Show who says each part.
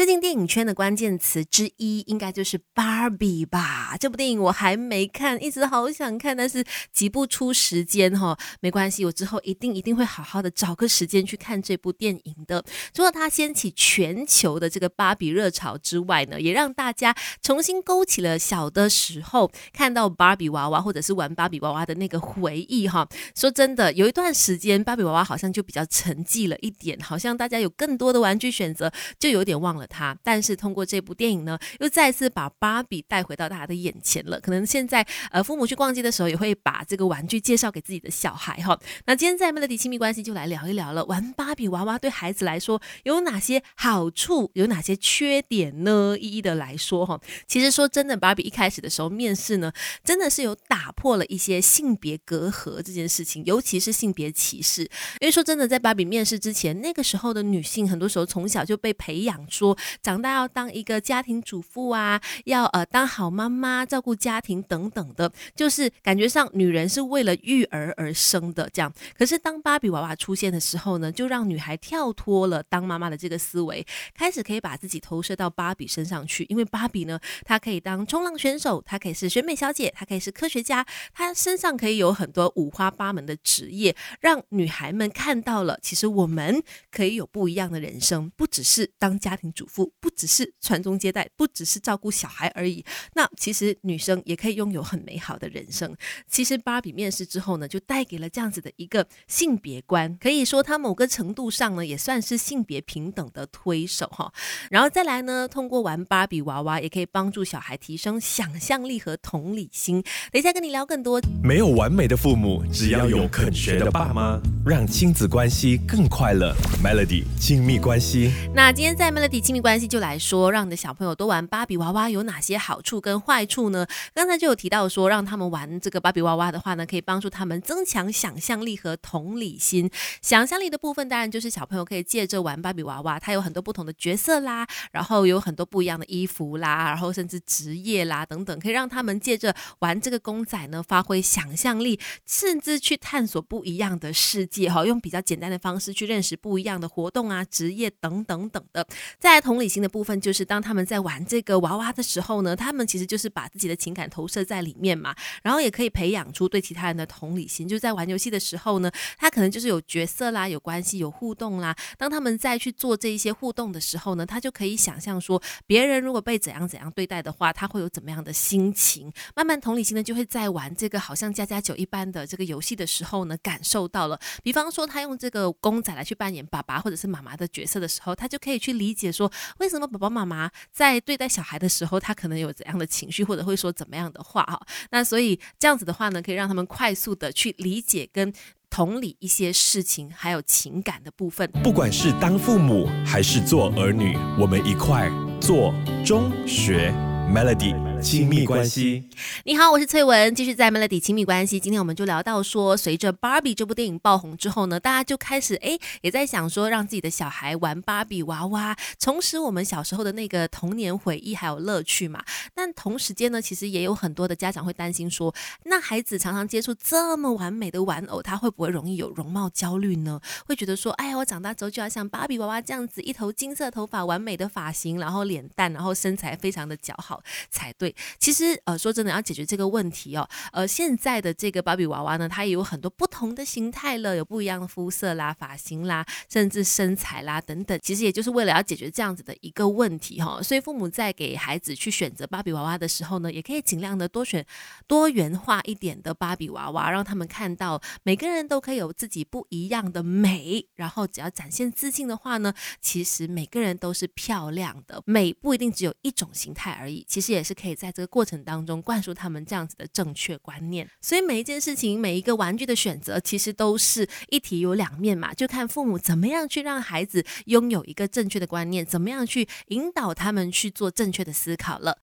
Speaker 1: 最近电影圈的关键词之一，应该就是芭比吧？这部电影我还没看，一直好想看，但是挤不出时间哈。没关系，我之后一定一定会好好的找个时间去看这部电影的。除了它掀起全球的这个芭比热潮之外呢，也让大家重新勾起了小的时候看到芭比娃娃或者是玩芭比娃娃的那个回忆哈。说真的，有一段时间芭比娃娃好像就比较沉寂了一点，好像大家有更多的玩具选择，就有点忘了。他，但是通过这部电影呢，又再次把芭比带回到大家的眼前了。可能现在呃，父母去逛街的时候，也会把这个玩具介绍给自己的小孩哈。那今天在 Melody 亲密关系就来聊一聊了，玩芭比娃娃对孩子来说有哪些好处，有哪些缺点呢？一一的来说哈。其实说真的，芭比一开始的时候面试呢，真的是有打破了一些性别隔阂这件事情，尤其是性别歧视。因为说真的，在芭比面试之前，那个时候的女性很多时候从小就被培养说。长大要当一个家庭主妇啊，要呃当好妈妈，照顾家庭等等的，就是感觉上女人是为了育儿而生的这样。可是当芭比娃娃出现的时候呢，就让女孩跳脱了当妈妈的这个思维，开始可以把自己投射到芭比身上去。因为芭比呢，她可以当冲浪选手，她可以是选美小姐，她可以是科学家，她身上可以有很多五花八门的职业，让女孩们看到了，其实我们可以有不一样的人生，不只是当家庭主妇。不只是传宗接代，不只是照顾小孩而已。那其实女生也可以拥有很美好的人生。其实芭比面试之后呢，就带给了这样子的一个性别观，可以说它某个程度上呢，也算是性别平等的推手哈。然后再来呢，通过玩芭比娃娃，也可以帮助小孩提升想象力和同理心。等一下跟你聊更多。
Speaker 2: 没有完美的父母，只要有肯学的爸妈，让亲子关系更快乐。Melody 亲密关系。
Speaker 1: 那今天在 Melody 亲密关。系就来说，让你的小朋友多玩芭比娃娃有哪些好处跟坏处呢？刚才就有提到说，让他们玩这个芭比娃娃的话呢，可以帮助他们增强想象力和同理心。想象力的部分，当然就是小朋友可以借着玩芭比娃娃，它有很多不同的角色啦，然后有很多不一样的衣服啦，然后甚至职业啦等等，可以让他们借着玩这个公仔呢，发挥想象力，甚至去探索不一样的世界哈，用比较简单的方式去认识不一样的活动啊、职业等等等的，同。理心的部分就是，当他们在玩这个娃娃的时候呢，他们其实就是把自己的情感投射在里面嘛，然后也可以培养出对其他人的同理心。就在玩游戏的时候呢，他可能就是有角色啦、有关系、有互动啦。当他们在去做这一些互动的时候呢，他就可以想象说，别人如果被怎样怎样对待的话，他会有怎么样的心情。慢慢同理心呢，就会在玩这个好像加加酒一般的这个游戏的时候呢，感受到了。比方说，他用这个公仔来去扮演爸爸或者是妈妈的角色的时候，他就可以去理解说。为什么爸爸妈妈在对待小孩的时候，他可能有怎样的情绪，或者会说怎么样的话哈？那所以这样子的话呢，可以让他们快速的去理解跟同理一些事情，还有情感的部分。
Speaker 2: 不管是当父母还是做儿女，我们一块做中学 Melody。亲密关系，
Speaker 1: 你好，我是翠文，继续在 Melody 亲密关系。今天我们就聊到说，随着芭比这部电影爆红之后呢，大家就开始哎，也在想说，让自己的小孩玩芭比娃娃，重拾我们小时候的那个童年回忆还有乐趣嘛。但同时间呢，其实也有很多的家长会担心说，那孩子常常接触这么完美的玩偶，他会不会容易有容貌焦虑呢？会觉得说，哎呀，我长大之后就要像芭比娃娃这样子，一头金色头发，完美的发型，然后脸蛋，然后身材非常的姣好才对。其实，呃，说真的，要解决这个问题哦，呃，现在的这个芭比娃娃呢，它也有很多不同的形态了，有不一样的肤色啦、发型啦，甚至身材啦等等。其实也就是为了要解决这样子的一个问题哈，所以父母在给孩子去选择芭比娃娃的时候呢，也可以尽量的多选多元化一点的芭比娃娃，让他们看到每个人都可以有自己不一样的美，然后只要展现自信的话呢，其实每个人都是漂亮的，美不一定只有一种形态而已，其实也是可以在这个。过程当中灌输他们这样子的正确观念，所以每一件事情、每一个玩具的选择，其实都是一体有两面嘛，就看父母怎么样去让孩子拥有一个正确的观念，怎么样去引导他们去做正确的思考了。